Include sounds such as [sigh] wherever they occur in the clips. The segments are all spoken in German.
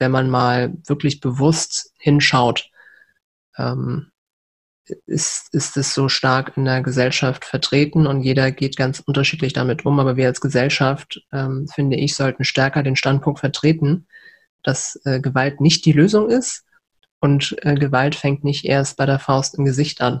wenn man mal wirklich bewusst hinschaut, ähm, ist, ist es so stark in der Gesellschaft vertreten und jeder geht ganz unterschiedlich damit um. Aber wir als Gesellschaft, ähm, finde ich, sollten stärker den Standpunkt vertreten, dass äh, Gewalt nicht die Lösung ist und äh, Gewalt fängt nicht erst bei der Faust im Gesicht an.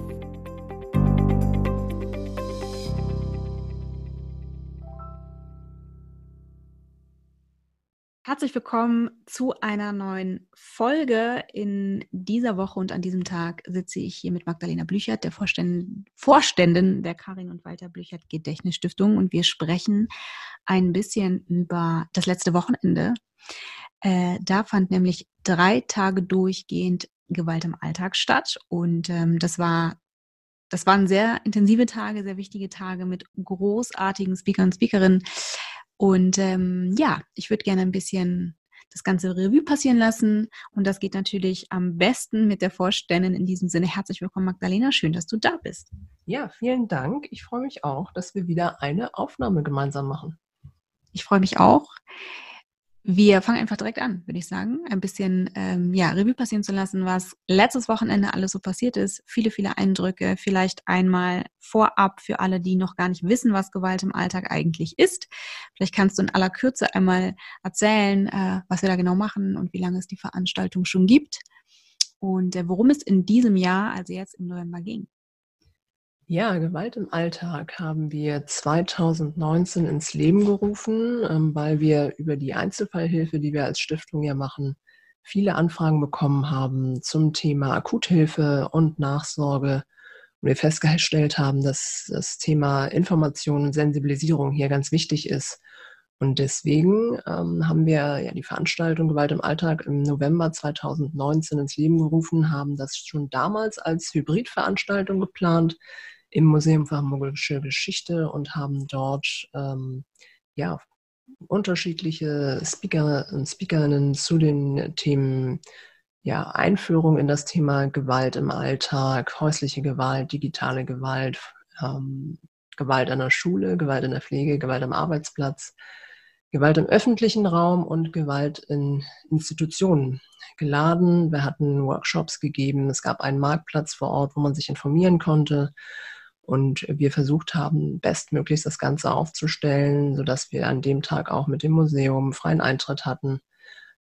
Herzlich willkommen zu einer neuen Folge. In dieser Woche und an diesem Tag sitze ich hier mit Magdalena Blüchert, der Vorständin, der Karin und Walter Blüchert Gedächtnisstiftung. Und wir sprechen ein bisschen über das letzte Wochenende. Äh, da fand nämlich drei Tage durchgehend Gewalt im Alltag statt. Und ähm, das war das waren sehr intensive Tage, sehr wichtige Tage mit großartigen Speakern und Speakerinnen. Und ähm, ja, ich würde gerne ein bisschen das ganze Revue passieren lassen. Und das geht natürlich am besten mit der Vorständin. In diesem Sinne herzlich willkommen, Magdalena. Schön, dass du da bist. Ja, vielen Dank. Ich freue mich auch, dass wir wieder eine Aufnahme gemeinsam machen. Ich freue mich auch. Wir fangen einfach direkt an, würde ich sagen. Ein bisschen ähm, ja, Revue passieren zu lassen, was letztes Wochenende alles so passiert ist. Viele, viele Eindrücke. Vielleicht einmal vorab für alle, die noch gar nicht wissen, was Gewalt im Alltag eigentlich ist. Vielleicht kannst du in aller Kürze einmal erzählen, äh, was wir da genau machen und wie lange es die Veranstaltung schon gibt und äh, worum es in diesem Jahr, also jetzt im November, ging. Ja, Gewalt im Alltag haben wir 2019 ins Leben gerufen, ähm, weil wir über die Einzelfallhilfe, die wir als Stiftung ja machen, viele Anfragen bekommen haben zum Thema Akuthilfe und Nachsorge. Und wir festgestellt haben, dass das Thema Information und Sensibilisierung hier ganz wichtig ist. Und deswegen ähm, haben wir ja die Veranstaltung Gewalt im Alltag im November 2019 ins Leben gerufen, haben das schon damals als Hybridveranstaltung geplant im Museum für Hamburgische Geschichte und haben dort ähm, ja, unterschiedliche Speaker und Speakerinnen zu den Themen ja, Einführung in das Thema Gewalt im Alltag, häusliche Gewalt, digitale Gewalt, ähm, Gewalt an der Schule, Gewalt in der Pflege, Gewalt am Arbeitsplatz, Gewalt im öffentlichen Raum und Gewalt in Institutionen geladen. Wir hatten Workshops gegeben, es gab einen Marktplatz vor Ort, wo man sich informieren konnte und wir versucht haben, bestmöglichst das Ganze aufzustellen, sodass wir an dem Tag auch mit dem Museum freien Eintritt hatten,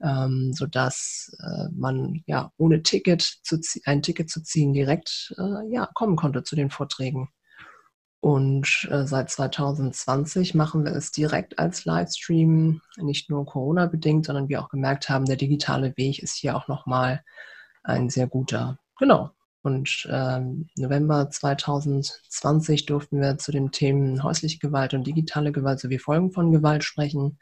ähm, sodass äh, man ja ohne Ticket zu ein Ticket zu ziehen direkt äh, ja, kommen konnte zu den Vorträgen. Und äh, seit 2020 machen wir es direkt als Livestream, nicht nur Corona-bedingt, sondern wir auch gemerkt haben, der digitale Weg ist hier auch nochmal ein sehr guter. Genau. Und ähm, November 2020 durften wir zu den Themen häusliche Gewalt und digitale Gewalt sowie Folgen von Gewalt sprechen.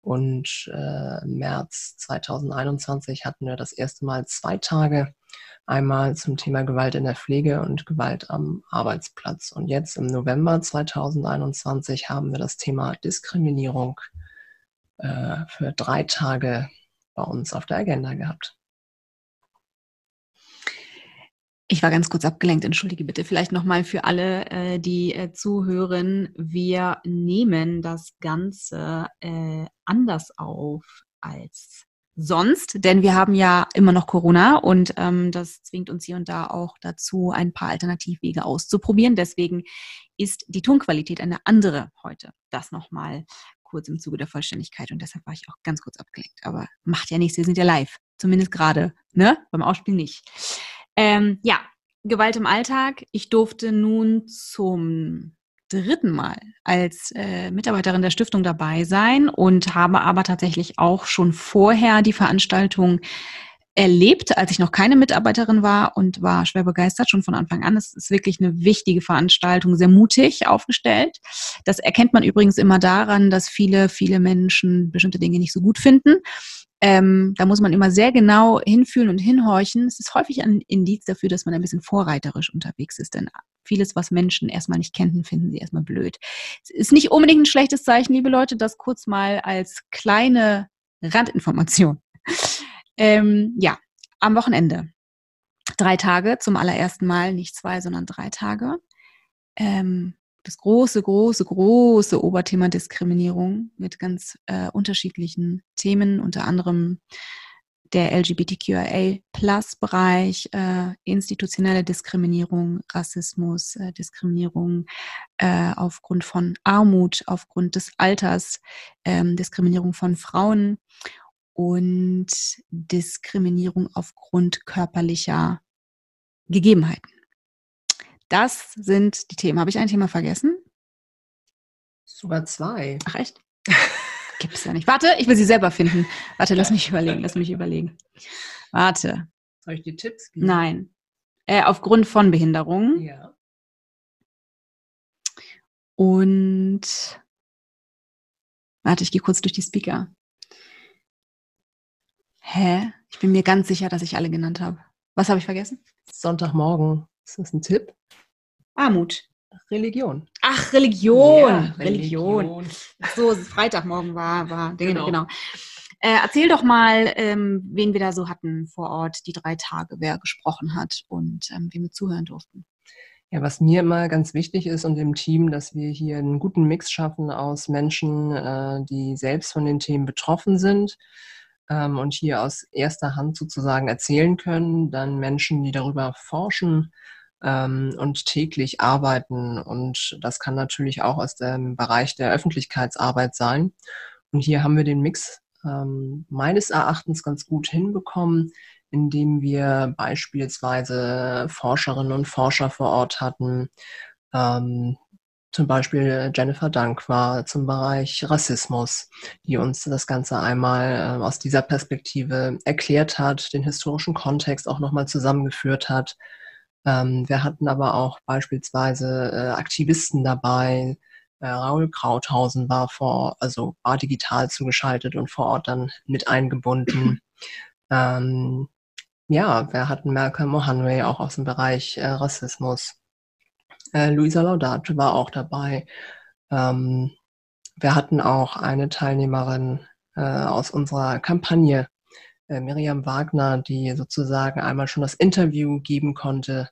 Und äh, März 2021 hatten wir das erste Mal zwei Tage. Einmal zum Thema Gewalt in der Pflege und Gewalt am Arbeitsplatz. Und jetzt im November 2021 haben wir das Thema Diskriminierung äh, für drei Tage bei uns auf der Agenda gehabt. Ich war ganz kurz abgelenkt, entschuldige bitte. Vielleicht nochmal für alle, äh, die äh, zuhören. Wir nehmen das Ganze äh, anders auf als sonst, denn wir haben ja immer noch Corona und ähm, das zwingt uns hier und da auch dazu, ein paar Alternativwege auszuprobieren. Deswegen ist die Tonqualität eine andere heute. Das nochmal kurz im Zuge der Vollständigkeit und deshalb war ich auch ganz kurz abgelenkt. Aber macht ja nichts, wir sind ja live. Zumindest gerade, ne? Beim Ausspielen nicht. Ähm, ja, Gewalt im Alltag. Ich durfte nun zum dritten Mal als äh, Mitarbeiterin der Stiftung dabei sein und habe aber tatsächlich auch schon vorher die Veranstaltung erlebt, als ich noch keine Mitarbeiterin war und war schwer begeistert schon von Anfang an. Es ist wirklich eine wichtige Veranstaltung, sehr mutig aufgestellt. Das erkennt man übrigens immer daran, dass viele, viele Menschen bestimmte Dinge nicht so gut finden Ähm, da muss man immer sehr genau hinfühlen und hinhorchen. Es ist häufig ein Indiz dafür, dass man ein bisschen vorreiterisch unterwegs ist, denn vieles, was Menschen erstmal nicht kennen, finden sie erstmal blöd. Es ist nicht unbedingt ein schlechtes Zeichen, liebe Leute, das kurz mal als kleine Randinformation. Ähm, ja, am Wochenende. Drei Tage zum allerersten Mal, nicht zwei, sondern drei Tage. Ähm, das große, große, große Oberthema Diskriminierung mit ganz äh, unterschiedlichen Themen, unter anderem der LGBTQIA-Plus-Bereich, äh, institutionelle Diskriminierung, Rassismus, äh, Diskriminierung äh, aufgrund von Armut, aufgrund des Alters, ähm, Diskriminierung von Frauen und Diskriminierung aufgrund körperlicher Gegebenheiten. Das sind die Themen. Habe ich ein Thema vergessen? Sogar zwei. Ach echt? Gibt es ja nicht. Warte, ich will sie selber finden. Warte, lass mich überlegen, lass mich überlegen. Warte. Soll ich dir Tipps geben? Nein. Äh, aufgrund von Behinderung. Ja. Und warte, ich gehe kurz durch die Speaker. Hä? Ich bin mir ganz sicher, dass ich alle genannt habe. Was habe ich vergessen? Sonntagmorgen. Ist das ein Tipp? Armut. Religion. Ach, Religion. Ja, Religion. Religion. Ach so, Freitagmorgen war, war genau. Genau. genau. Äh, erzähl doch mal, ähm, wen wir da so hatten vor Ort, die drei Tage, wer gesprochen hat und ähm, wem wir zuhören durften. Ja, was mir immer ganz wichtig ist und im Team, dass wir hier einen guten Mix schaffen aus Menschen, äh, die selbst von den Themen betroffen sind ähm, und hier aus erster Hand sozusagen erzählen können, dann Menschen, die darüber forschen ähm, und täglich arbeiten. Und das kann natürlich auch aus dem Bereich der Öffentlichkeitsarbeit sein. Und hier haben wir den Mix ähm, meines Erachtens ganz gut hinbekommen, indem wir beispielsweise Forscherinnen und Forscher vor Ort hatten. Ähm, zum Beispiel Jennifer Dank war zum Bereich Rassismus, die uns das Ganze einmal äh, aus dieser Perspektive erklärt hat, den historischen Kontext auch nochmal zusammengeführt hat. Ähm, wir hatten aber auch beispielsweise äh, Aktivisten dabei, äh, Raul Krauthausen war vor, also war digital zugeschaltet und vor Ort dann mit eingebunden. [clears throat] ähm, ja, wir hatten Malcolm Mohanway auch aus dem Bereich äh, Rassismus. Äh, Luisa Laudato war auch dabei. Ähm, wir hatten auch eine Teilnehmerin äh, aus unserer Kampagne, äh, Miriam Wagner, die sozusagen einmal schon das Interview geben konnte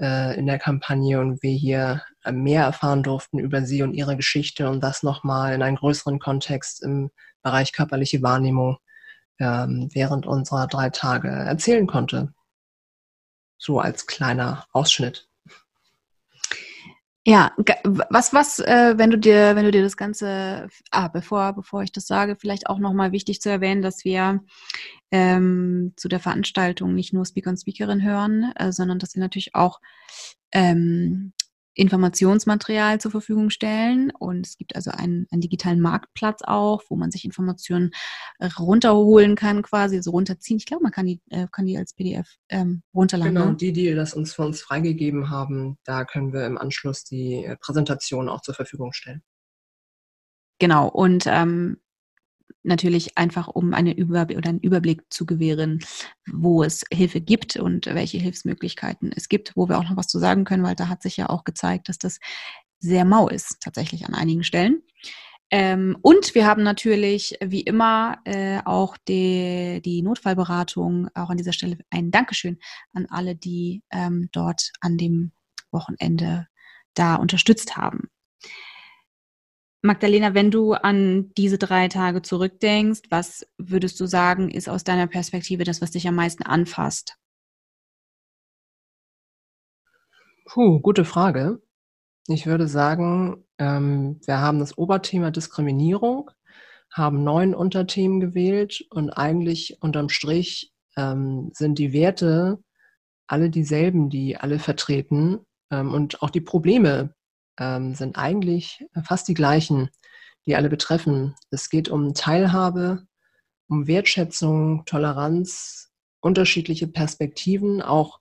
äh, in der Kampagne und wir hier äh, mehr erfahren durften über sie und ihre Geschichte und das nochmal in einen größeren Kontext im Bereich körperliche Wahrnehmung ähm, während unserer drei Tage erzählen konnte. So als kleiner Ausschnitt. Ja, was, was, äh, wenn du dir, wenn du dir das Ganze, ah, bevor, bevor ich das sage, vielleicht auch nochmal wichtig zu erwähnen, dass wir ähm, zu der Veranstaltung nicht nur Speaker und Speakerin hören, äh, sondern dass wir natürlich auch ähm, Informationsmaterial zur Verfügung stellen. Und es gibt also einen, einen digitalen Marktplatz auch, wo man sich Informationen runterholen kann, quasi, so also runterziehen. Ich glaube, man kann die, äh, kann die als PDF ähm, runterladen. Genau, ne? die, die das uns für uns freigegeben haben, da können wir im Anschluss die äh, Präsentation auch zur Verfügung stellen. Genau, und ähm, natürlich einfach, um eine Über oder einen Überblick zu gewähren, wo es Hilfe gibt und welche Hilfsmöglichkeiten es gibt, wo wir auch noch was zu sagen können, weil da hat sich ja auch gezeigt, dass das sehr mau ist, tatsächlich an einigen Stellen. Ähm, und wir haben natürlich, wie immer, äh, auch die, die Notfallberatung. Auch an dieser Stelle ein Dankeschön an alle, die ähm, dort an dem Wochenende da unterstützt haben. Magdalena, wenn du an diese drei Tage zurückdenkst, was würdest du sagen, ist aus deiner Perspektive das, was dich am meisten anfasst? Puh, gute Frage. Ich würde sagen, ähm, wir haben das Oberthema Diskriminierung, haben neun Unterthemen gewählt und eigentlich unterm Strich ähm, sind die Werte alle dieselben, die alle vertreten ähm, und auch die Probleme, ähm, sind eigentlich fast die gleichen, die alle betreffen. Es geht um Teilhabe, um Wertschätzung, Toleranz, unterschiedliche Perspektiven, auch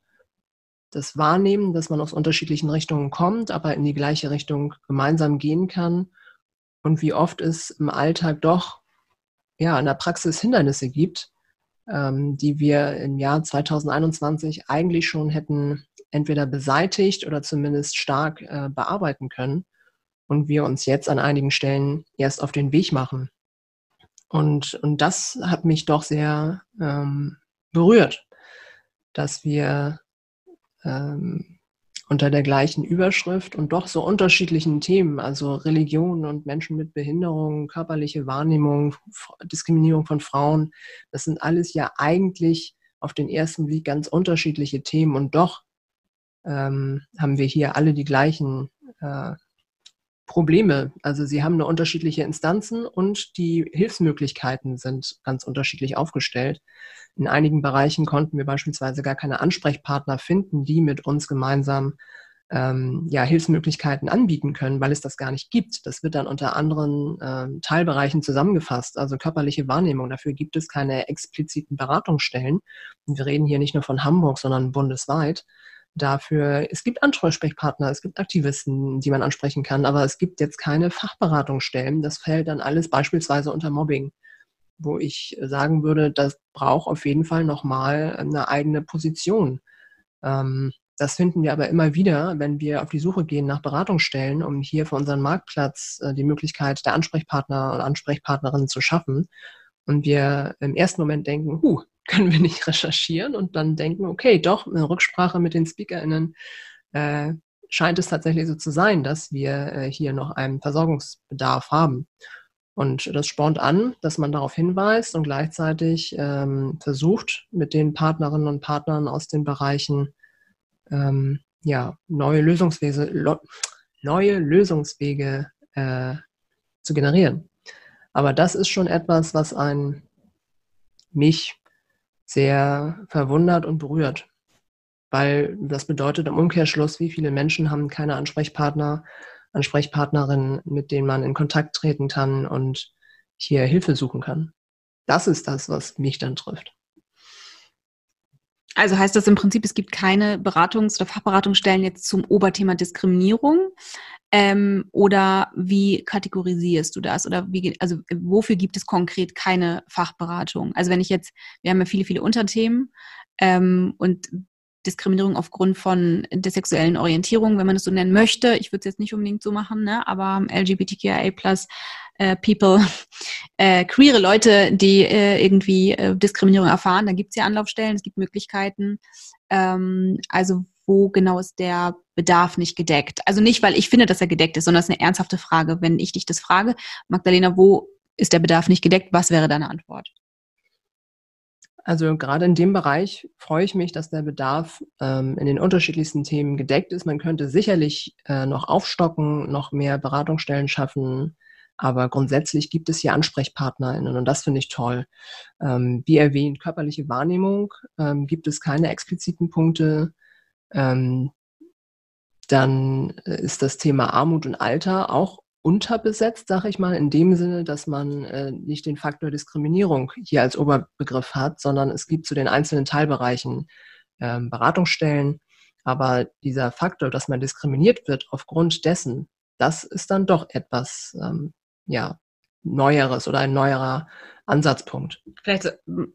das Wahrnehmen, dass man aus unterschiedlichen Richtungen kommt, aber in die gleiche Richtung gemeinsam gehen kann und wie oft es im Alltag doch ja, in der Praxis Hindernisse gibt, ähm, die wir im Jahr 2021 eigentlich schon hätten entweder beseitigt oder zumindest stark äh, bearbeiten können und wir uns jetzt an einigen Stellen erst auf den Weg machen. Und, und das hat mich doch sehr ähm, berührt, dass wir ähm, unter der gleichen Überschrift und doch so unterschiedlichen Themen, also Religion und Menschen mit Behinderungen, körperliche Wahrnehmung, Diskriminierung von Frauen, das sind alles ja eigentlich auf den ersten Blick ganz unterschiedliche Themen und doch ähm, haben wir hier alle die gleichen äh, Probleme. Also sie haben eine unterschiedliche Instanzen und die Hilfsmöglichkeiten sind ganz unterschiedlich aufgestellt. In einigen Bereichen konnten wir beispielsweise gar keine Ansprechpartner finden, die mit uns gemeinsam ähm, ja, Hilfsmöglichkeiten anbieten können, weil es das gar nicht gibt. Das wird dann unter anderen ähm, Teilbereichen zusammengefasst, also körperliche Wahrnehmung. Dafür gibt es keine expliziten Beratungsstellen. Und wir reden hier nicht nur von Hamburg, sondern bundesweit dafür. Es gibt Ansprechpartner, es gibt Aktivisten, die man ansprechen kann, aber es gibt jetzt keine Fachberatungsstellen. Das fällt dann alles beispielsweise unter Mobbing, wo ich sagen würde, das braucht auf jeden Fall nochmal eine eigene Position. Ähm, das finden wir aber immer wieder, wenn wir auf die Suche gehen nach Beratungsstellen, um hier für unseren Marktplatz äh, die Möglichkeit der Ansprechpartner und Ansprechpartnerinnen zu schaffen. Und wir im ersten Moment denken, huh, können wir nicht recherchieren und dann denken, okay, doch, in Rücksprache mit den SpeakerInnen äh, scheint es tatsächlich so zu sein, dass wir äh, hier noch einen Versorgungsbedarf haben. Und das spornt an, dass man darauf hinweist und gleichzeitig ähm, versucht, mit den Partnerinnen und Partnern aus den Bereichen ähm, ja, neue Lösungswege, neue Lösungswege äh, zu generieren. Aber das ist schon etwas, was ein mich sehr verwundert und berührt. Weil das bedeutet im Umkehrschluss, wie viele Menschen haben keine Ansprechpartner, Ansprechpartnerinnen, mit denen man in Kontakt treten kann und hier Hilfe suchen kann. Das ist das, was mich dann trifft. Also heißt das im Prinzip, es gibt keine Beratungs- oder Fachberatungsstellen jetzt zum Oberthema Diskriminierung? Ähm, oder wie kategorisierst du das? Oder wie, also wofür gibt es konkret keine Fachberatung? Also wenn ich jetzt, wir haben ja viele, viele Unterthemen ähm, und Diskriminierung aufgrund von der sexuellen Orientierung, wenn man es so nennen möchte. Ich würde es jetzt nicht unbedingt so machen, ne? aber LGBTQIA plus äh, People, [laughs] äh, queere Leute, die äh, irgendwie äh, Diskriminierung erfahren, da gibt es ja Anlaufstellen, es gibt Möglichkeiten. Ähm, also wo genau ist der Bedarf nicht gedeckt? Also nicht, weil ich finde, dass er gedeckt ist, sondern es ist eine ernsthafte Frage. Wenn ich dich das frage, Magdalena, wo ist der Bedarf nicht gedeckt? Was wäre deine Antwort? Also gerade in dem Bereich freue ich mich, dass der Bedarf ähm, in den unterschiedlichsten Themen gedeckt ist. Man könnte sicherlich äh, noch aufstocken, noch mehr Beratungsstellen schaffen, aber grundsätzlich gibt es hier AnsprechpartnerInnen und das finde ich toll. Ähm, wie erwähnt, körperliche Wahrnehmung ähm, gibt es keine expliziten Punkte. Ähm, dann äh, ist das Thema Armut und Alter auch unterbesetzt, sage ich mal, in dem Sinne, dass man äh, nicht den Faktor Diskriminierung hier als Oberbegriff hat, sondern es gibt zu den einzelnen Teilbereichen äh, Beratungsstellen. Aber dieser Faktor, dass man diskriminiert wird aufgrund dessen, das ist dann doch etwas, ähm, ja, Neueres oder ein neuerer Ansatzpunkt. Vielleicht,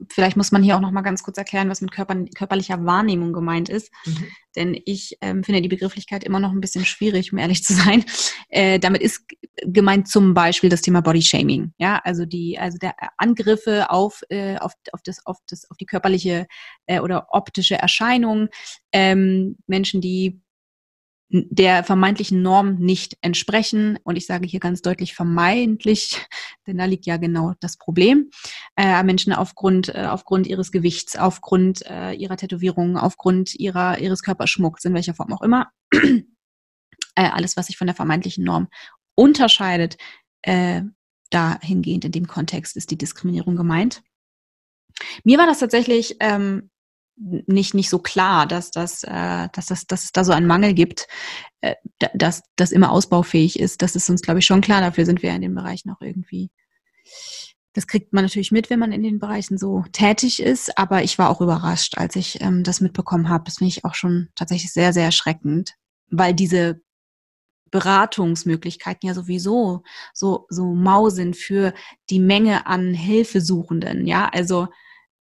vielleicht muss man hier auch noch mal ganz kurz erklären, was mit Körper, körperlicher Wahrnehmung gemeint ist. Mhm. Denn ich ähm, finde die Begrifflichkeit immer noch ein bisschen schwierig, um ehrlich [laughs] zu sein. Äh, damit ist gemeint zum Beispiel das Thema Body Shaming. Ja, also die, also der Angriffe auf, äh, auf, auf, das, auf, das, auf die körperliche äh, oder optische Erscheinung. Ähm, Menschen, die der vermeintlichen Norm nicht entsprechen. Und ich sage hier ganz deutlich vermeintlich, [laughs] denn da liegt ja genau das Problem. Äh, Menschen aufgrund, äh, aufgrund ihres Gewichts, aufgrund äh, ihrer Tätowierungen, aufgrund ihrer, ihres Körperschmucks, in welcher Form auch immer. [clears throat] äh, alles, was sich von der vermeintlichen Norm unterscheidet, äh, dahingehend in dem Kontext ist die Diskriminierung gemeint. Mir war das tatsächlich ähm, nicht, nicht so klar, dass, das, äh, dass, das, dass es da so einen Mangel gibt, äh, dass das immer ausbaufähig ist. Das ist uns, glaube ich, schon klar. Dafür sind wir in den Bereichen auch irgendwie. Das kriegt man natürlich mit, wenn man in den Bereichen so tätig ist. Aber ich war auch überrascht, als ich ähm, das mitbekommen habe. Das finde ich auch schon tatsächlich sehr, sehr erschreckend, weil diese Beratungsmöglichkeiten ja sowieso so, so mau sind für die Menge an Hilfesuchenden. Ja, also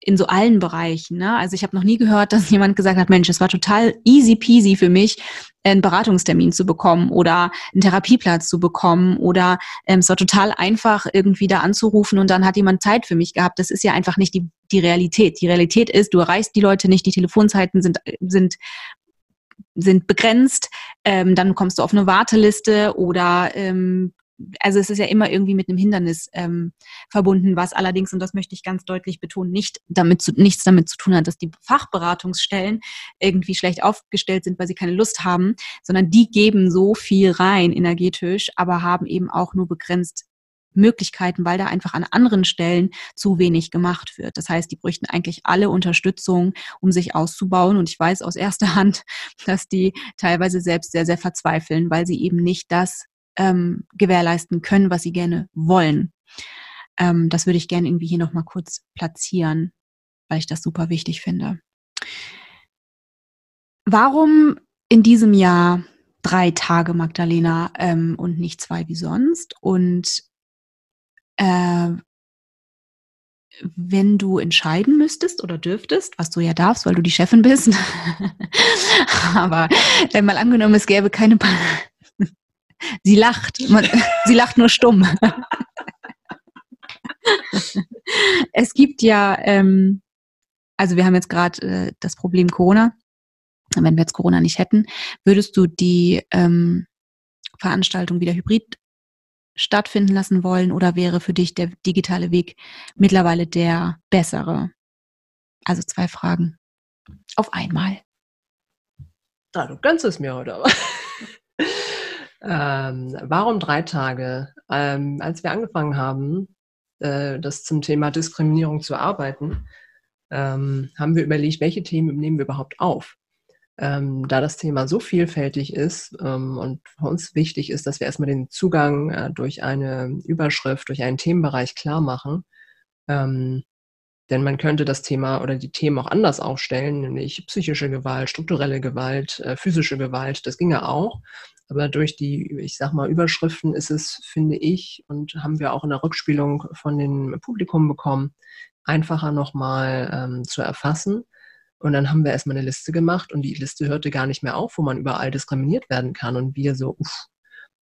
in so allen Bereichen. Ne? Also ich habe noch nie gehört, dass jemand gesagt hat, Mensch, es war total easy peasy für mich, einen Beratungstermin zu bekommen oder einen Therapieplatz zu bekommen oder ähm, es war total einfach, irgendwie da anzurufen und dann hat jemand Zeit für mich gehabt. Das ist ja einfach nicht die, die Realität. Die Realität ist, du erreichst die Leute nicht, die Telefonzeiten sind, sind sind begrenzt, ähm, dann kommst du auf eine Warteliste oder ähm, also es ist ja immer irgendwie mit einem Hindernis ähm, verbunden, was allerdings, und das möchte ich ganz deutlich betonen, nicht damit zu, nichts damit zu tun hat, dass die Fachberatungsstellen irgendwie schlecht aufgestellt sind, weil sie keine Lust haben, sondern die geben so viel rein energetisch, aber haben eben auch nur begrenzt Möglichkeiten, weil da einfach an anderen Stellen zu wenig gemacht wird. Das heißt, die bräuchten eigentlich alle Unterstützung, um sich auszubauen. Und ich weiß aus erster [laughs] Hand, dass die teilweise selbst sehr, sehr verzweifeln, weil sie eben nicht das ähm, gewährleisten können, was sie gerne wollen. Ähm, das würde ich gerne irgendwie hier nochmal kurz platzieren, weil ich das super wichtig finde. Warum in diesem Jahr drei Tage Magdalena ähm, und nicht zwei wie sonst? Und äh, wenn du entscheiden müsstest oder dürftest, was du ja darfst, weil du die Chefin bist, [laughs] aber wenn mal angenommen, es gäbe keine Sie lacht. Man, [laughs] sie lacht nur stumm. [laughs] es gibt ja, ähm, also wir haben jetzt gerade äh, das Problem Corona. Wenn wir jetzt Corona nicht hätten, würdest du die ähm, Veranstaltung wieder hybrid stattfinden lassen wollen oder wäre für dich der digitale Weg mittlerweile der bessere? Also zwei Fragen auf einmal. Na, du gönnst es mir heute aber. [laughs] Ähm, warum drei Tage? Ähm, als wir angefangen haben, äh, das zum Thema Diskriminierung zu arbeiten, ähm, haben wir überlegt, welche Themen nehmen wir überhaupt auf. Ähm, da das Thema so vielfältig ist ähm, und für uns wichtig ist, dass wir erstmal den Zugang äh, durch eine Überschrift, durch einen Themenbereich klar machen. Ähm, denn man könnte das Thema oder die Themen auch anders aufstellen, nämlich psychische Gewalt, strukturelle Gewalt, äh, physische Gewalt, das ginge auch. Aber durch die, ich sag mal, Überschriften ist es, finde ich, und haben wir auch in der Rückspielung von dem Publikum bekommen, einfacher nochmal ähm, zu erfassen. Und dann haben wir erstmal eine Liste gemacht und die Liste hörte gar nicht mehr auf, wo man überall diskriminiert werden kann. Und wir so, uff.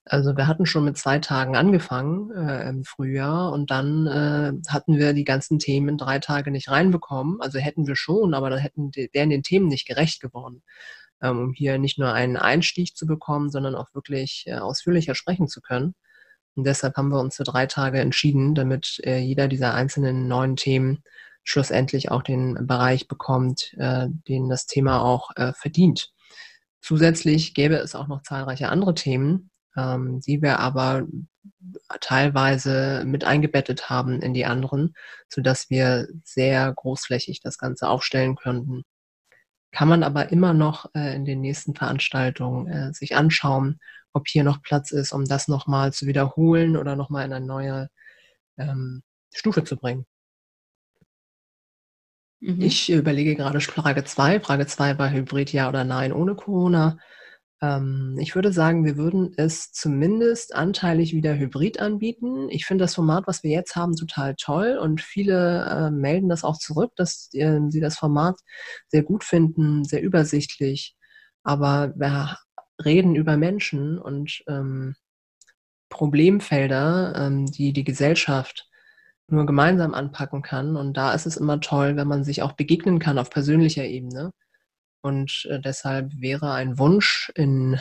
Also wir hatten schon mit zwei Tagen angefangen äh, im Frühjahr und dann äh, hatten wir die ganzen Themen drei Tage nicht reinbekommen. Also hätten wir schon, aber dann hätten, wären den Themen nicht gerecht geworden. Ähm, um hier nicht nur einen Einstieg zu bekommen, sondern auch wirklich äh, ausführlicher sprechen zu können. Und deshalb haben wir uns für drei Tage entschieden, damit äh, jeder dieser einzelnen neuen Themen schlussendlich auch den Bereich bekommt, äh, den das Thema auch verdient. Zusätzlich gäbe es auch noch zahlreiche andere Themen, ähm, die wir aber teilweise mit eingebettet haben in die anderen, sodass wir sehr großflächig das Ganze aufstellen könnten kann man aber immer noch äh, in den nächsten Veranstaltungen äh, sich anschauen, ob hier noch Platz ist, um das nochmal zu wiederholen oder nochmal in eine neue ähm, Stufe zu bringen. Mhm. Ich überlege gerade Frage 2. Frage 2 war Hybrid ja oder nein ohne Corona. Ähm, ich würde sagen, wir würden es zumindest anteilig wieder hybrid anbieten. Ich finde das Format, was wir jetzt haben, total toll und viele äh, melden das auch zurück, dass äh, sie das Format sehr gut finden, sehr übersichtlich. Aber wir reden über Menschen und ähm, Problemfelder, ähm, die die Gesellschaft nur gemeinsam anpacken kann. Und da ist es immer toll, wenn man sich auch begegnen kann auf persönlicher Ebene. Und äh, deshalb wäre ein Wunsch in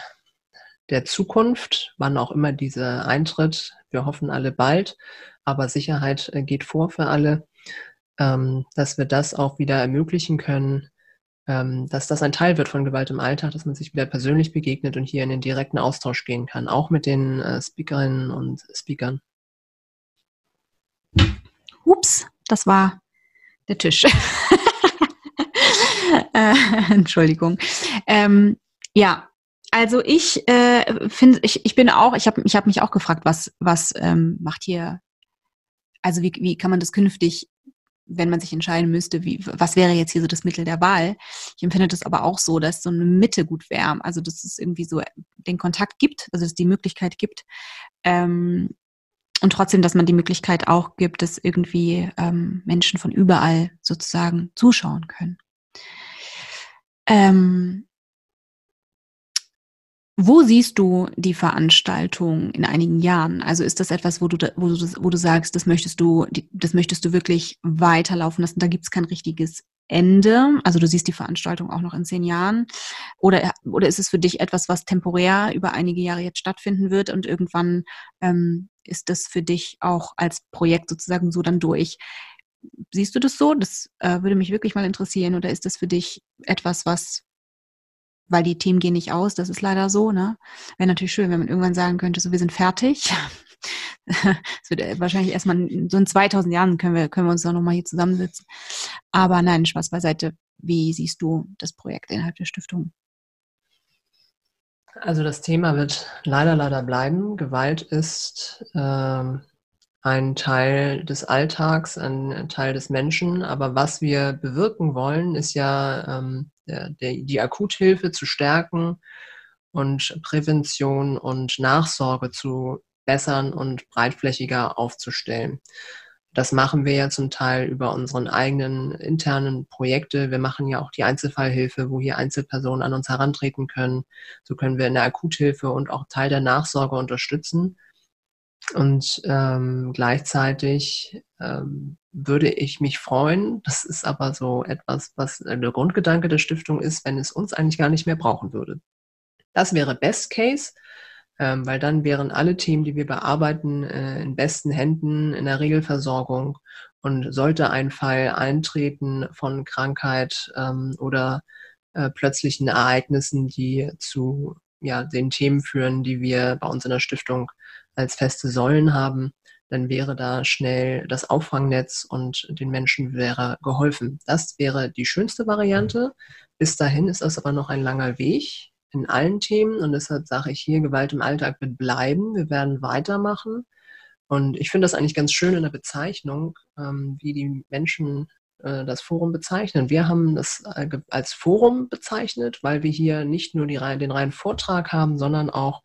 der Zukunft, wann auch immer diese eintritt, wir hoffen alle bald, aber Sicherheit äh, geht vor für alle, ähm, dass wir das auch wieder ermöglichen können, ähm, dass das ein Teil wird von Gewalt im Alltag, dass man sich wieder persönlich begegnet und hier in den direkten Austausch gehen kann, auch mit den äh, Speakerinnen und Speakern. Ups, das war der Tisch. [laughs] [laughs] äh, Entschuldigung. Ähm, ja, also ich äh, finde, ich, ich bin auch, ich habe ich hab mich auch gefragt, was, was ähm, macht hier, also wie, wie kann man das künftig wenn man sich entscheiden müsste, wie, was wäre jetzt hier so das Mittel der Wahl. Ich empfinde das aber auch so, dass so eine Mitte gut wäre. Also, dass es irgendwie so den Kontakt gibt, also dass es die Möglichkeit gibt. Ähm, und trotzdem, dass man die Möglichkeit auch gibt, dass irgendwie ähm, Menschen von überall sozusagen zuschauen können. Ähm, wo siehst du die Veranstaltung in einigen Jahren? Also ist das etwas, wo du, wo du, wo du sagst, das möchtest du, das möchtest du wirklich weiterlaufen lassen? Da gibt es kein richtiges Ende. Also du siehst die Veranstaltung auch noch in zehn Jahren. Oder, oder ist es für dich etwas, was temporär über einige Jahre jetzt stattfinden wird und irgendwann ähm, ist das für dich auch als Projekt sozusagen so dann durch? Siehst du das so? Das äh, würde mich wirklich mal interessieren. Oder ist das für dich etwas, was weil die Themen gehen nicht aus, das ist leider so. Ne? Wäre natürlich schön, wenn man irgendwann sagen könnte, so wir sind fertig. [laughs] Es wird äh, wahrscheinlich erstmal so in 2000 Jahren können wir, können wir uns dann nochmal hier zusammensitzen. Aber nein, Spaß beiseite. Wie siehst du das Projekt innerhalb der Stiftung? Also das Thema wird leider, leider bleiben. Gewalt ist ähm, ein Teil des Alltags, ein Teil des Menschen. Aber was wir bewirken wollen, ist ja ähm, der, der, die Akuthilfe zu stärken und Prävention und Nachsorge zu bessern und breitflächiger aufzustellen. Das machen wir ja zum Teil über unseren eigenen internen Projekte. Wir machen ja auch die Einzelfallhilfe, wo hier Einzelpersonen an uns herantreten können. So können wir in der Akuthilfe und auch Teil der Nachsorge unterstützen. Und ähm, gleichzeitig ähm, würde ich mich freuen, das ist aber so etwas, was der Grundgedanke der Stiftung ist, wenn es uns eigentlich gar nicht mehr brauchen würde. Das wäre Best Case, ähm, weil dann wären alle Themen, die wir bearbeiten, äh, in besten Händen in der Regelversorgung. Und sollte ein Fall eintreten von Krankheit ähm, oder äh, plötzlichen Ereignissen, die zu ja, den Themen führen, die wir bei uns in der Stiftung als feste Säulen haben, dann wäre da schnell das Auffangnetz und den Menschen wäre geholfen. Das wäre die schönste Variante. Bis dahin ist das aber noch ein langer Weg in allen Themen und deshalb sage ich hier, Gewalt im Alltag wird bleiben. Wir werden weitermachen. Und ich finde das eigentlich ganz schön in der Bezeichnung, ähm, wie die Menschen äh, das Forum bezeichnen. Wir haben das äh, als Forum bezeichnet, weil wir hier nicht nur die, den reinen Vortrag haben, sondern auch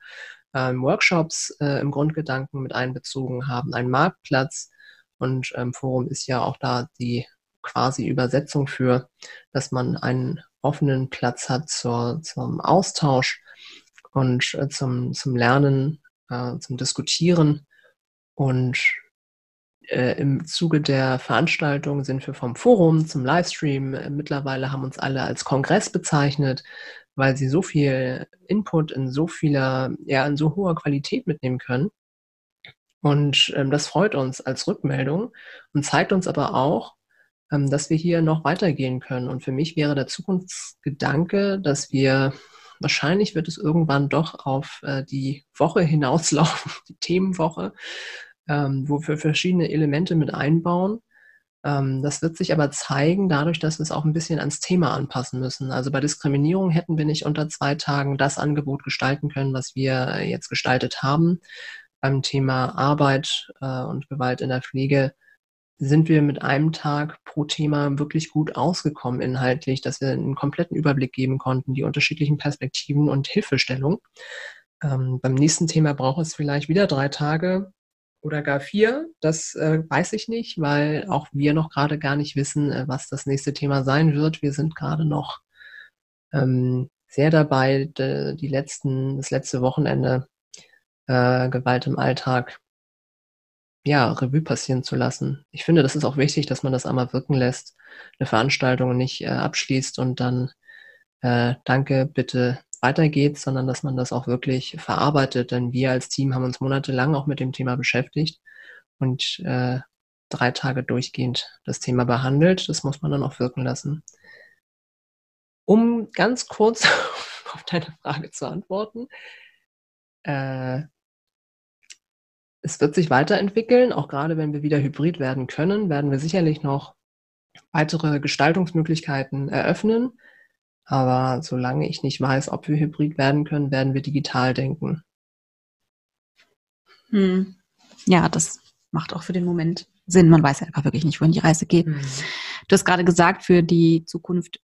ähm, Workshops äh, im Grundgedanken mit einbezogen haben, einen Marktplatz. Und ähm, Forum ist ja auch da die quasi Übersetzung für, dass man einen offenen Platz hat zur, zum Austausch und äh, zum, zum Lernen, äh, zum Diskutieren. Und äh, im Zuge der Veranstaltung sind wir vom Forum zum Livestream. Mittlerweile haben uns alle als Kongress bezeichnet, weil sie so viel Input in so vieler, ja, in so hoher Qualität mitnehmen können. Und ähm, das freut uns als Rückmeldung und zeigt uns aber auch, ähm, dass wir hier noch weitergehen können. Und für mich wäre der Zukunftsgedanke, dass wir wahrscheinlich wird es irgendwann doch auf äh, die Woche hinauslaufen, [laughs] die Themenwoche, ähm, wo wir verschiedene Elemente mit einbauen das wird sich aber zeigen, dadurch, dass wir es auch ein bisschen ans Thema anpassen müssen. Also bei Diskriminierung hätten wir nicht unter zwei Tagen das Angebot gestalten können, was wir jetzt gestaltet haben. Beim Thema Arbeit äh, und Gewalt in der Pflege sind wir mit einem Tag pro Thema wirklich gut ausgekommen inhaltlich, dass wir einen kompletten Überblick geben konnten, die unterschiedlichen Perspektiven und Hilfestellung. Ähm, beim nächsten Thema braucht es vielleicht wieder drei Tage, oder gar vier. Das äh, weiß ich nicht, weil auch wir noch gerade gar nicht wissen, äh, was das nächste Thema sein wird. Wir sind gerade noch ähm, sehr dabei, die letzten, das letzte Wochenende äh, Gewalt im Alltag ja, Revue passieren zu lassen. Ich finde, das ist auch wichtig, dass man das einmal wirken lässt, eine Veranstaltung nicht äh, abschließt und dann äh, danke, bitte weitergeht, sondern dass man das auch wirklich verarbeitet. Denn wir als Team haben uns monatelang auch mit dem Thema beschäftigt und äh, drei Tage durchgehend das Thema behandelt. Das muss man dann auch wirken lassen. Um ganz kurz [laughs] auf deine Frage zu antworten. Äh, es wird sich weiterentwickeln, auch gerade wenn wir wieder hybrid werden können, werden wir sicherlich noch weitere Gestaltungsmöglichkeiten eröffnen. Aber solange ich nicht weiß, ob wir hybrid werden können, werden wir digital denken. Hm. Ja, das macht auch für den Moment sind. Man weiß ja einfach wirklich nicht, wohin die Reise geht. Mhm. Du hast gerade gesagt, für die Zukunft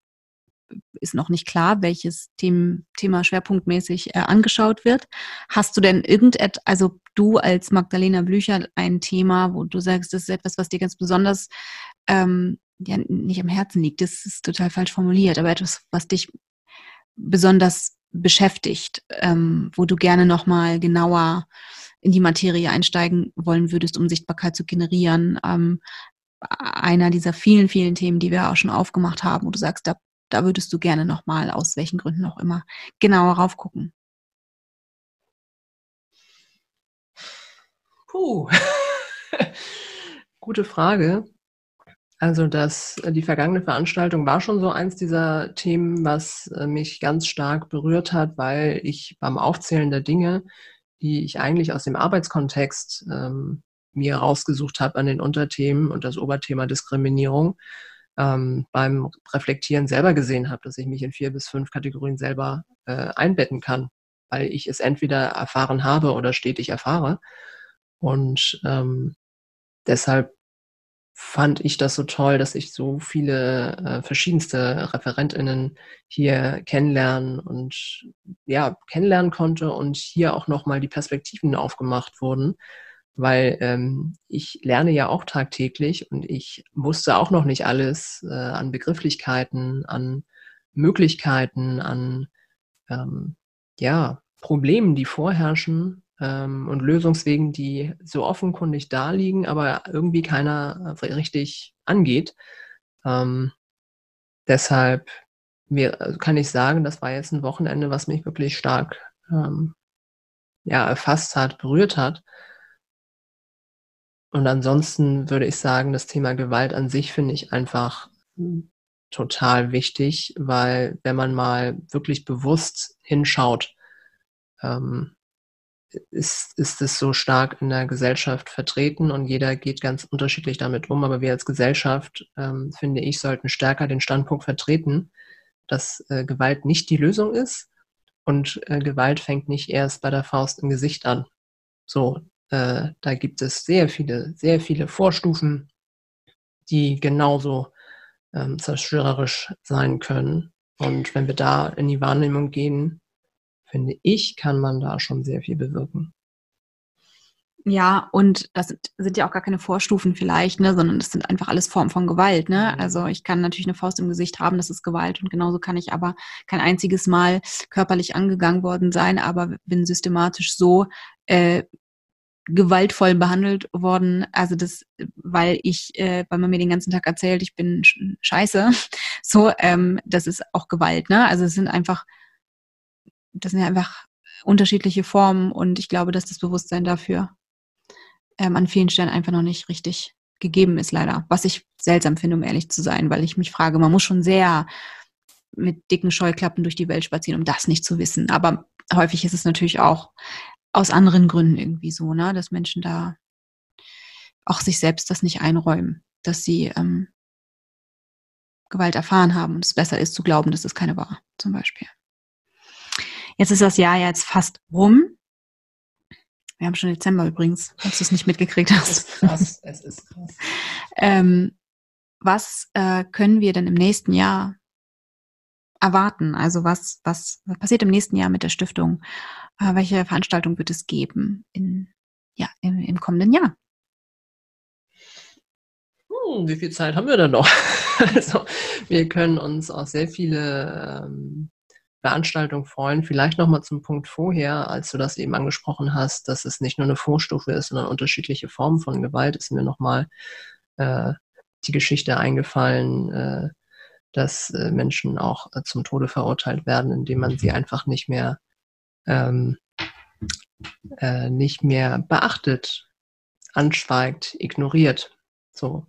ist noch nicht klar, welches Thema, Thema schwerpunktmäßig äh, angeschaut wird. Hast du denn irgendetwas, also du als Magdalena Blücher, ein Thema, wo du sagst, das ist etwas, was dir ganz besonders ähm, ja, nicht am Herzen liegt, das ist total falsch formuliert, aber etwas, was dich besonders beschäftigt, ähm, wo du gerne nochmal genauer in die Materie einsteigen wollen würdest, um Sichtbarkeit zu generieren. Ähm, einer dieser vielen, vielen Themen, die wir auch schon aufgemacht haben, wo du sagst, da da würdest du gerne nochmal, aus welchen Gründen auch immer, genauer raufgucken? Puh, [laughs] gute Frage. Also das, die vergangene Veranstaltung war schon so eins dieser Themen, was äh, mich ganz stark berührt hat, weil ich beim Aufzählen der Dinge, die ich eigentlich aus dem Arbeitskontext ähm, mir rausgesucht habe an den Unterthemen und das Oberthema Diskriminierung, ähm, beim Reflektieren selber gesehen habe, dass ich mich in vier bis fünf Kategorien selber äh, einbetten kann, weil ich es entweder erfahren habe oder stetig erfahre. Und ähm, deshalb fand ich das so toll, dass ich so viele äh, verschiedenste ReferentInnen hier kennenlernen und ja, kennenlernen konnte und hier auch nochmal die Perspektiven aufgemacht wurden. Weil ähm, ich lerne ja auch tagtäglich und ich wusste auch noch nicht alles äh, an Begrifflichkeiten, an Möglichkeiten, an ähm, ja, Problemen, die vorherrschen ähm, und Lösungswegen, die so offenkundig da liegen, aber irgendwie keiner äh, richtig angeht. Ähm, deshalb mir, äh, kann ich sagen, das war jetzt ein Wochenende, was mich wirklich stark ähm, ja, erfasst hat, berührt hat und ansonsten würde ich sagen, das Thema Gewalt an sich finde ich einfach total wichtig, weil wenn man mal wirklich bewusst hinschaut, ähm, ist, ist es so stark in der Gesellschaft vertreten und jeder geht ganz unterschiedlich damit um. Aber wir als Gesellschaft, ähm, finde ich, sollten stärker den Standpunkt vertreten, dass äh, Gewalt nicht die Lösung ist und äh, Gewalt fängt nicht erst bei der Faust im Gesicht an. So, äh, da gibt es sehr viele, sehr viele Vorstufen, die genauso ähm, zerstörerisch sein können. Und wenn wir da in die Wahrnehmung gehen, finde ich, kann man da schon sehr viel bewirken. Ja, und das sind, sind, ja auch gar keine Vorstufen vielleicht, ne, sondern das sind einfach alles Formen von Gewalt, ne? Also ich kann natürlich eine Faust im Gesicht haben, das ist Gewalt und genauso kann ich aber kein einziges Mal körperlich angegangen worden sein, aber bin systematisch so äh, gewaltvoll behandelt worden. Also das, weil ich, äh, weil man mir den ganzen Tag erzählt, ich bin scheiße. [laughs] So, ähm, das ist auch Gewalt, ne? Also es sind einfach, das sind ja einfach unterschiedliche Formen und ich glaube, dass das Bewusstsein dafür ähm, an vielen Stellen einfach noch nicht richtig gegeben ist, leider. Was ich seltsam finde, um ehrlich zu sein, weil ich mich frage, man muss schon sehr mit dicken Scheuklappen durch die Welt spazieren, um das nicht zu wissen. Aber häufig ist es natürlich auch aus anderen Gründen irgendwie so, ne? dass Menschen da auch sich selbst das nicht einräumen, dass sie ähm, Gewalt erfahren haben und es besser ist zu glauben, dass es keine war, zum Beispiel. Jetzt ist das Jahr jetzt fast rum. Wir haben schon Dezember übrigens, falls du es nicht mitgekriegt hast. Es ist krass, es ist krass. [laughs] ähm, was äh, können wir denn im nächsten Jahr erwarten? Also was, was, was passiert im nächsten Jahr mit der Stiftung? Äh, welche Veranstaltung wird es geben in, ja, im, im kommenden Jahr? Hm, wie viel Zeit haben wir denn noch? [laughs] also, wir können uns auch sehr viele ähm, Veranstaltungen freuen. Vielleicht nochmal zum Punkt vorher, als du das eben angesprochen hast, dass es nicht nur eine Vorstufe ist, sondern unterschiedliche Formen von Gewalt, ist mir nochmal äh, die Geschichte eingefallen, äh, dass äh, Menschen auch äh, zum Tode verurteilt werden, indem man sie einfach nicht mehr ähm, äh, nicht mehr beachtet, anschweigt, ignoriert. So.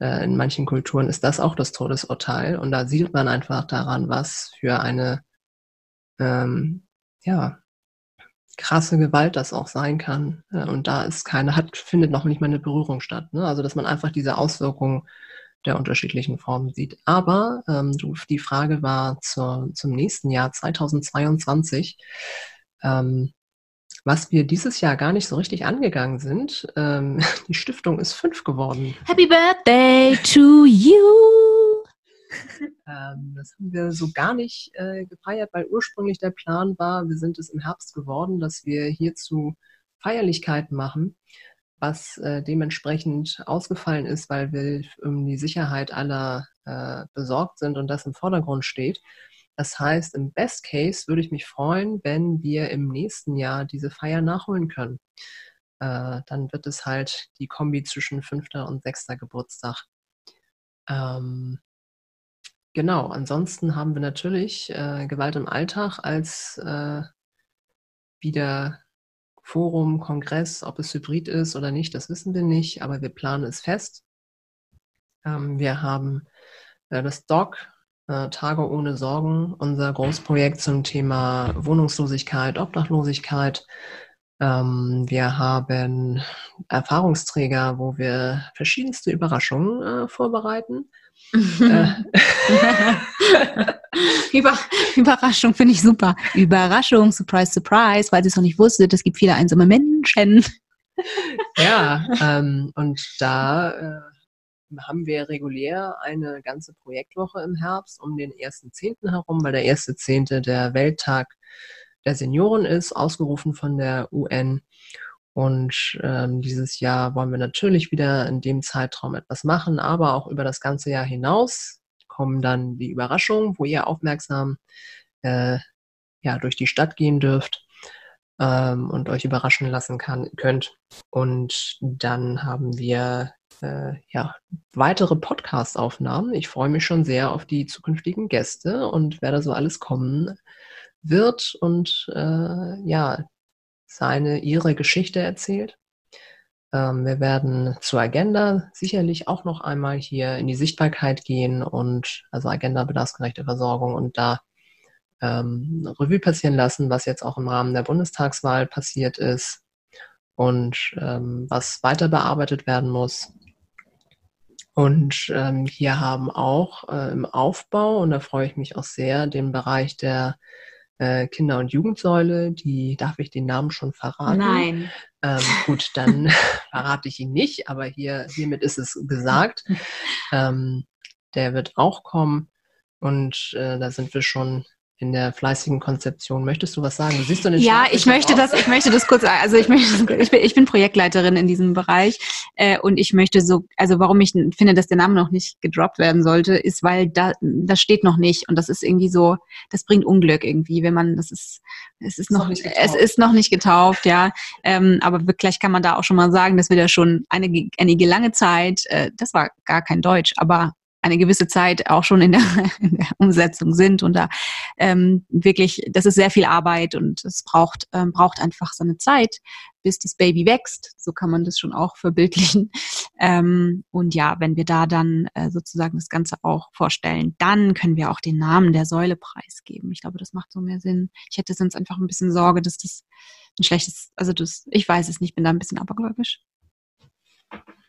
Äh, in manchen Kulturen ist das auch das Todesurteil und da sieht man einfach daran, was für eine ähm, ja, krasse Gewalt das auch sein kann. Und da ist keine, hat, findet noch nicht mal eine Berührung statt. Ne? Also dass man einfach diese Auswirkungen der unterschiedlichen Formen sieht. Aber ähm, du, die Frage war zur, zum nächsten Jahr 2022. Ähm, was wir dieses Jahr gar nicht so richtig angegangen sind. Ähm, [laughs] die Stiftung ist fünf geworden. Happy Birthday to you! Ähm, das haben wir so gar nicht äh, gefeiert, weil ursprünglich der Plan war, wir sind es im Herbst geworden, dass wir hierzu Feierlichkeiten machen, was äh, dementsprechend ausgefallen ist, weil wir um die Sicherheit aller äh, besorgt sind und das im Vordergrund steht. Das heißt, im Best Case würde ich mich freuen, wenn wir im nächsten Jahr diese Feier nachholen können. Äh, dann wird es halt die Kombi zwischen fünfter und sechster Geburtstag. Ähm, genau, ansonsten haben wir natürlich äh, Gewalt im Alltag als äh, wieder Forum, Kongress, ob es hybrid ist oder nicht, das wissen wir nicht, aber wir planen es fest. Ähm, wir haben äh, das DOC, äh, Tage ohne Sorgen, unser Großprojekt zum Thema Wohnungslosigkeit, Obdachlosigkeit. Ähm, wir haben Erfahrungsträger, wo wir verschiedenste Überraschungen äh, vorbereiten. Äh. [laughs] Über, Überraschung finde ich super. Überraschung, Surprise, Surprise, weil sie es noch nicht wusstet, es gibt viele einsame Menschen. [laughs] Ja, ähm, und da äh, haben wir regulär eine ganze Projektwoche im Herbst um den 1.10. herum, weil der 1.10. der Welttag der Senioren ist, ausgerufen von der UN. Und ähm, dieses Jahr wollen wir natürlich wieder in dem Zeitraum etwas machen, aber auch über das ganze Jahr hinaus kommen dann die Überraschungen, wo ihr aufmerksam äh, ja, durch die Stadt gehen dürft ähm, und euch überraschen lassen kann, könnt. Und dann haben wir äh, ja, weitere Podcast-Aufnahmen. Ich freue mich schon sehr auf die zukünftigen Gäste und wer da so alles kommen wird und äh, ja, seine, ihre Geschichte erzählt. Ähm, wir werden zur Agenda sicherlich auch noch einmal hier in die Sichtbarkeit gehen und also Agenda bedarfsgerechte Versorgung und da ähm, Revue passieren lassen, was jetzt auch im Rahmen der Bundestagswahl passiert ist und ähm, was weiter bearbeitet werden muss. Und ähm, hier haben auch äh, im Aufbau, und da freue ich mich auch sehr, den Bereich der äh, Kinder- und Jugendsäule, die darf ich den Namen schon verraten. Nein. Ähm, gut, dann [laughs] verrate ich ihn nicht, aber hier, hiermit ist es gesagt. [laughs] Ähm, der wird auch kommen und äh, da sind wir schon in der fleißigen Konzeption. Möchtest du was sagen? Du siehst du den Ja, ich möchte das, ich möchte das kurz, also ich möchte, ich bin, ich bin Projektleiterin in diesem Bereich äh, und ich möchte so, also warum ich finde, dass der Name noch nicht gedroppt werden sollte, ist, weil da, das steht noch nicht und das ist irgendwie so, das bringt Unglück irgendwie, wenn man, das ist, es ist noch, ist es ist noch nicht getauft, ja, ähm, aber vielleicht kann man da auch schon mal sagen, dass wir da schon einige, einige lange Zeit, äh, das war gar kein Deutsch, aber eine gewisse Zeit auch schon in der, [laughs] in der Umsetzung sind und da ähm, wirklich, das ist sehr viel Arbeit und es braucht, ähm, braucht einfach seine Zeit, bis das Baby wächst. So kann man das schon auch [laughs] verbildlichen. Ähm, und ja, wenn wir da dann äh, sozusagen das Ganze auch vorstellen, dann können wir auch den Namen der Säule preisgeben. Ich glaube, das macht so mehr Sinn. Ich hätte sonst einfach ein bisschen Sorge, dass das ein schlechtes, also das, ich weiß es nicht, bin da ein bisschen abergläubisch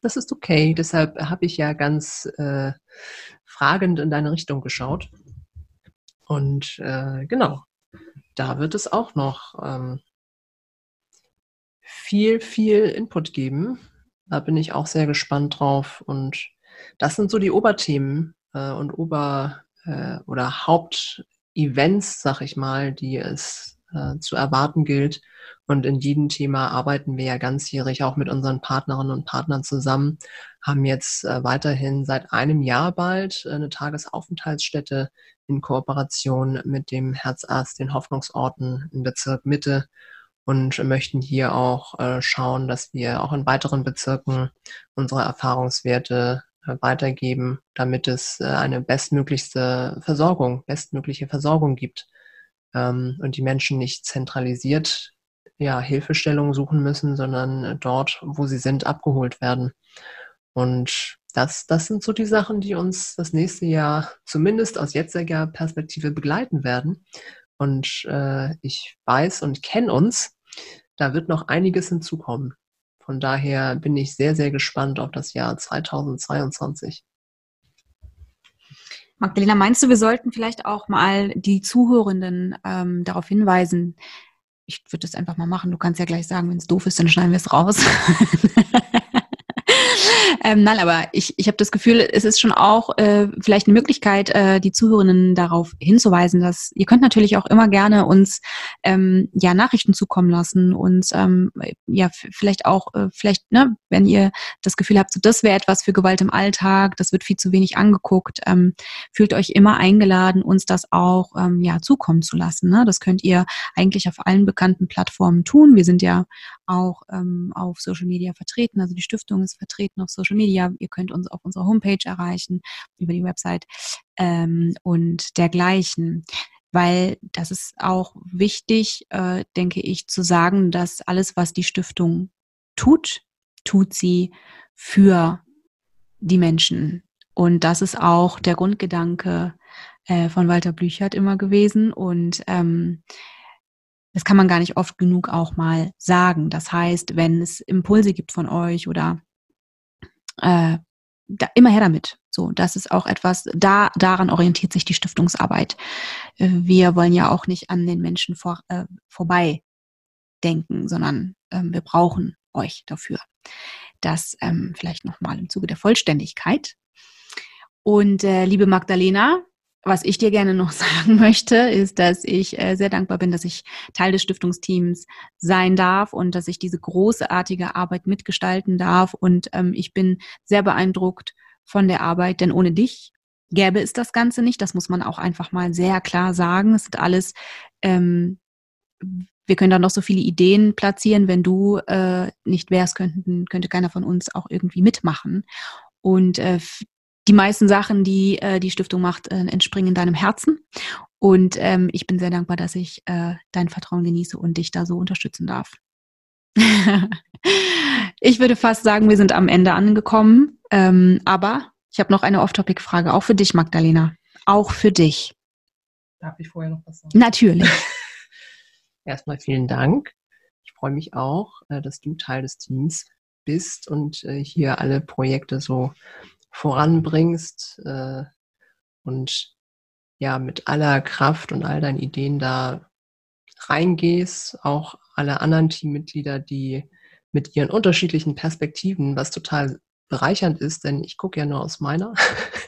das ist okay. Deshalb habe ich ja ganz äh, fragend in deine Richtung geschaut. Und äh, genau, da wird es auch noch ähm, viel, viel Input geben. Da bin ich auch sehr gespannt drauf. Und das sind so die Oberthemen äh, und Ober- äh, oder Hauptevents, sag ich mal, die es äh, zu erwarten gilt. Und in jedem Thema arbeiten wir ja ganzjährig auch mit unseren Partnerinnen und Partnern zusammen, haben jetzt äh, weiterhin seit einem Jahr bald eine Tagesaufenthaltsstätte in Kooperation mit dem Herzarzt den Hoffnungsorten im Bezirk Mitte und möchten hier auch äh, schauen, dass wir auch in weiteren Bezirken unsere Erfahrungswerte äh, weitergeben, damit es eine bestmöglichste Versorgung, bestmögliche Versorgung gibt ähm, und die Menschen nicht zentralisiert ja, Hilfestellung suchen müssen, sondern dort, wo sie sind, abgeholt werden. Und das, das sind so die Sachen, die uns das nächste Jahr zumindest aus jetziger Perspektive begleiten werden. Und äh, ich weiß und kenne uns, da wird noch einiges hinzukommen. Von daher bin ich sehr, sehr gespannt auf das Jahr 2022. Magdalena, meinst du, wir sollten vielleicht auch mal die Zuhörenden ähm, darauf hinweisen, ich würde das einfach mal machen. Du kannst ja gleich sagen, wenn es doof ist, dann schneiden wir es raus. [laughs] ähm, nein, aber ich, ich habe das Gefühl, es ist schon auch äh, vielleicht eine Möglichkeit, äh, die Zuhörerinnen darauf hinzuweisen, dass ihr könnt natürlich auch immer gerne uns ähm, ja Nachrichten zukommen lassen und ähm, ja vielleicht auch äh, vielleicht ne, wenn ihr das Gefühl habt, so das wäre etwas für Gewalt im Alltag, das wird viel zu wenig angeguckt, ähm, fühlt euch immer eingeladen, uns das auch ähm, ja zukommen zu lassen. Ne? Das könnt ihr eigentlich auf allen bekannten Plattformen tun. Wir sind ja auch ähm, auf Social Media vertreten, also die Stiftung ist vertreten auf Social Media. Ihr könnt uns auf unserer Homepage erreichen, über die Website ähm, und dergleichen. Weil das ist auch wichtig, äh, denke ich, zu sagen, dass alles, was die Stiftung tut, tut sie für die Menschen. Und das ist auch der Grundgedanke äh, von Walter Blüchert immer gewesen. Und ähm, das kann man gar nicht oft genug auch mal sagen. Das heißt, wenn es Impulse gibt von euch oder äh, da, immer her damit. So, das ist auch etwas, da, daran orientiert sich die Stiftungsarbeit. Äh, wir wollen ja auch nicht an den Menschen vor, äh, vorbei denken, sondern ähm, wir brauchen euch dafür. Das ähm, vielleicht nochmal im Zuge der Vollständigkeit. Und äh, liebe Magdalena, was ich dir gerne noch [laughs] sagen möchte, ist, dass ich äh, sehr dankbar bin, dass ich Teil des Stiftungsteams sein darf und dass ich diese großartige Arbeit mitgestalten darf. Und ähm, ich bin sehr beeindruckt von der Arbeit, denn ohne dich gäbe es das Ganze nicht. Das muss man auch einfach mal sehr klar sagen. Es sind alles, ähm, wir können da noch so viele Ideen platzieren. Wenn du äh, nicht wärst, könnten, könnte keiner von uns auch irgendwie mitmachen. Und äh, die meisten Sachen, die äh, die Stiftung macht, äh, entspringen deinem Herzen. Und ähm, ich bin sehr dankbar, dass ich äh, dein Vertrauen genieße und dich da so unterstützen darf. [laughs] ich würde fast sagen, wir sind am Ende angekommen. Ähm, aber ich habe noch eine Off-Topic-Frage, auch für dich, Magdalena. Auch für dich. Darf ich vorher noch was sagen? Natürlich. [laughs] Erstmal vielen Dank. Ich freue mich auch, äh, dass du Teil des Teams bist und äh, hier alle Projekte so voranbringst äh, und ja mit aller Kraft und all deinen Ideen da reingehst, auch alle anderen Teammitglieder, die mit ihren unterschiedlichen Perspektiven, was total bereichernd ist, denn ich gucke ja nur aus meiner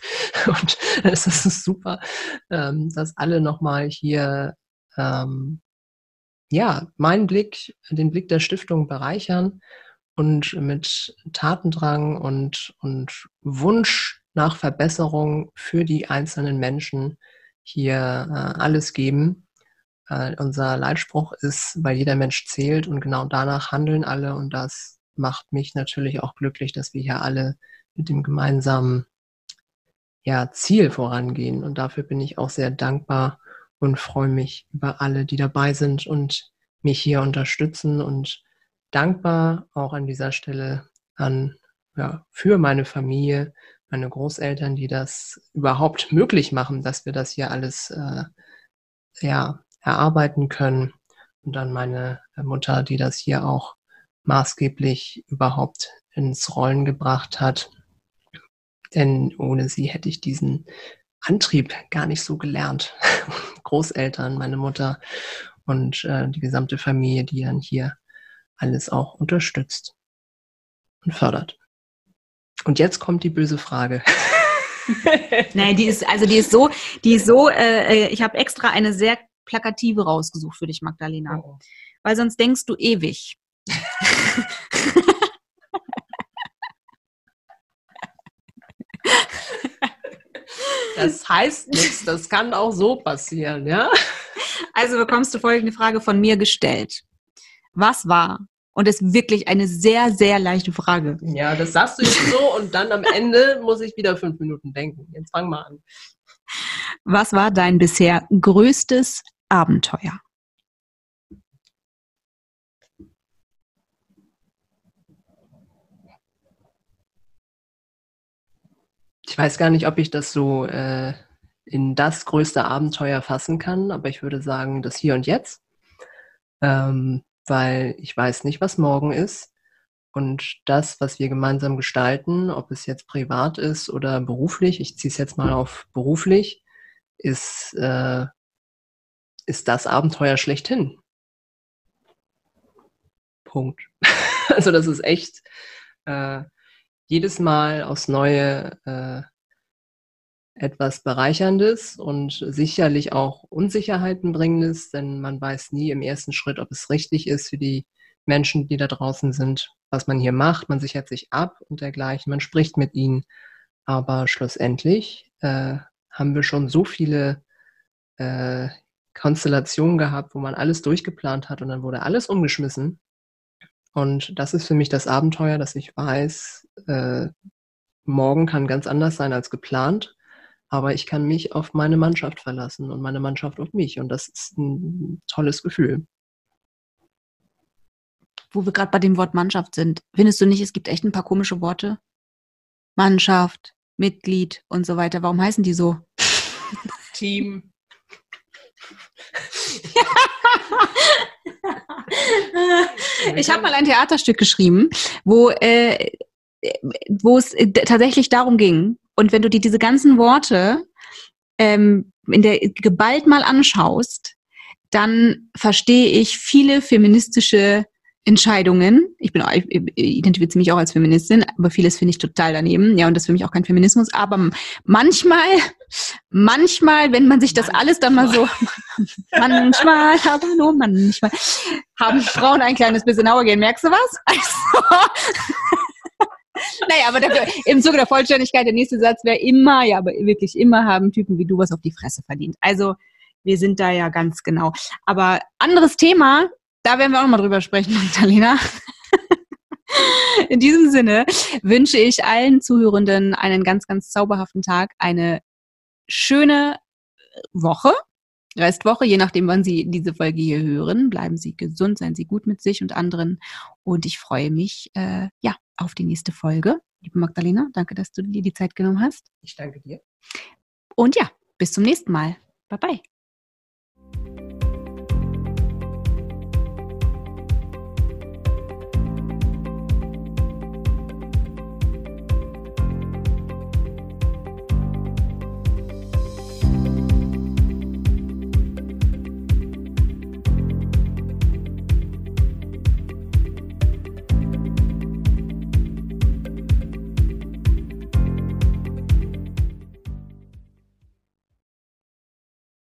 [laughs] und es ist super, ähm, dass alle nochmal hier ähm, ja meinen Blick, den Blick der Stiftung bereichern und mit Tatendrang und, und Wunsch nach Verbesserung für die einzelnen Menschen hier äh, alles geben. Äh, unser Leitspruch ist, weil jeder Mensch zählt und genau danach handeln alle und das macht mich natürlich auch glücklich, dass wir hier alle mit dem gemeinsamen ja, Ziel vorangehen und dafür bin ich auch sehr dankbar und freue mich über alle, die dabei sind und mich hier unterstützen und dankbar auch an dieser Stelle an, ja, für meine Familie, meine Großeltern, die das überhaupt möglich machen, dass wir das hier alles äh, ja, erarbeiten können. Und dann meine Mutter, die das hier auch maßgeblich überhaupt ins Rollen gebracht hat. Denn ohne sie hätte ich diesen Antrieb gar nicht so gelernt. [laughs] Großeltern, meine Mutter und äh, die gesamte Familie, die dann hier alles auch unterstützt und fördert. Und jetzt kommt die böse Frage. [laughs] Nein, die ist also die ist so, die ist so. Äh, äh ich habe extra eine sehr plakative rausgesucht für dich, Magdalena, oh. weil sonst denkst du ewig. Das heißt nichts, das kann auch so passieren, ja? Also bekommst du folgende Frage von mir gestellt. Was war? Und das ist wirklich eine sehr, sehr leichte Frage. Ja, das sagst du jetzt so und dann am Ende muss ich wieder fünf Minuten denken. Jetzt fang mal an. Was war dein bisher größtes Abenteuer? Ich weiß gar nicht, ob ich das so äh, in das größte Abenteuer fassen kann, aber ich würde sagen, das Hier und Jetzt. Ähm, weil ich weiß nicht, was morgen ist. Und das, was wir gemeinsam gestalten, ob es jetzt privat ist oder beruflich, ich ziehe es jetzt mal auf beruflich, ist, äh, ist das Abenteuer schlechthin. Punkt. [laughs] also das ist echt äh, jedes Mal aufs Neue äh, etwas Bereicherndes und sicherlich auch Unsicherheiten bringendes, denn man weiß nie im ersten Schritt, ob es richtig ist für die Menschen, die da draußen sind, was man hier macht. Man sichert sich ab und dergleichen, man spricht mit ihnen. Aber schlussendlich äh, haben wir schon so viele äh, Konstellationen gehabt, wo man alles durchgeplant hat und dann wurde alles umgeschmissen. Und das ist für mich das Abenteuer, dass ich weiß, äh, morgen kann ganz anders sein als geplant, aber ich kann mich auf meine Mannschaft verlassen und meine Mannschaft auf mich. Und das ist ein tolles Gefühl. Wo wir gerade bei dem Wort Mannschaft sind, findest du nicht, es gibt echt ein paar komische Worte? Mannschaft, Mitglied und so weiter. Warum heißen die so? [laughs] Team. ich habe mal ein Theaterstück geschrieben, wo, äh, wo es äh, tatsächlich darum ging. Und wenn du dir diese ganzen Worte ähm, in der geballt mal anschaust, dann verstehe ich viele feministische Entscheidungen. Ich bin, ich identifiziere mich auch als Feministin, aber vieles finde ich total daneben. Ja, und das ist für mich auch kein Feminismus. Aber manchmal, manchmal, wenn man sich das alles dann mal so, [laughs] manchmal, aber nur manchmal, haben Frauen ein kleines bisschen Auge gehen. Merkst du was? Also, naja, aber dafür, im Zuge der Vollständigkeit, der nächste Satz wäre immer, ja, aber wirklich immer haben Typen wie du was auf die Fresse verdient. Also, wir sind da ja ganz genau. Aber anderes Thema, da werden wir auch nochmal drüber sprechen, Magdalena. [laughs] In diesem Sinne wünsche ich allen Zuhörenden einen ganz, ganz zauberhaften Tag, eine schöne Woche, Restwoche, je nachdem, wann Sie diese Folge hier hören. Bleiben Sie gesund, seien Sie gut mit sich und anderen. Und ich freue mich äh, ja, auf die nächste Folge. Liebe Magdalena, danke, dass du dir die Zeit genommen hast. Ich danke dir. Und ja, bis zum nächsten Mal. Bye bye.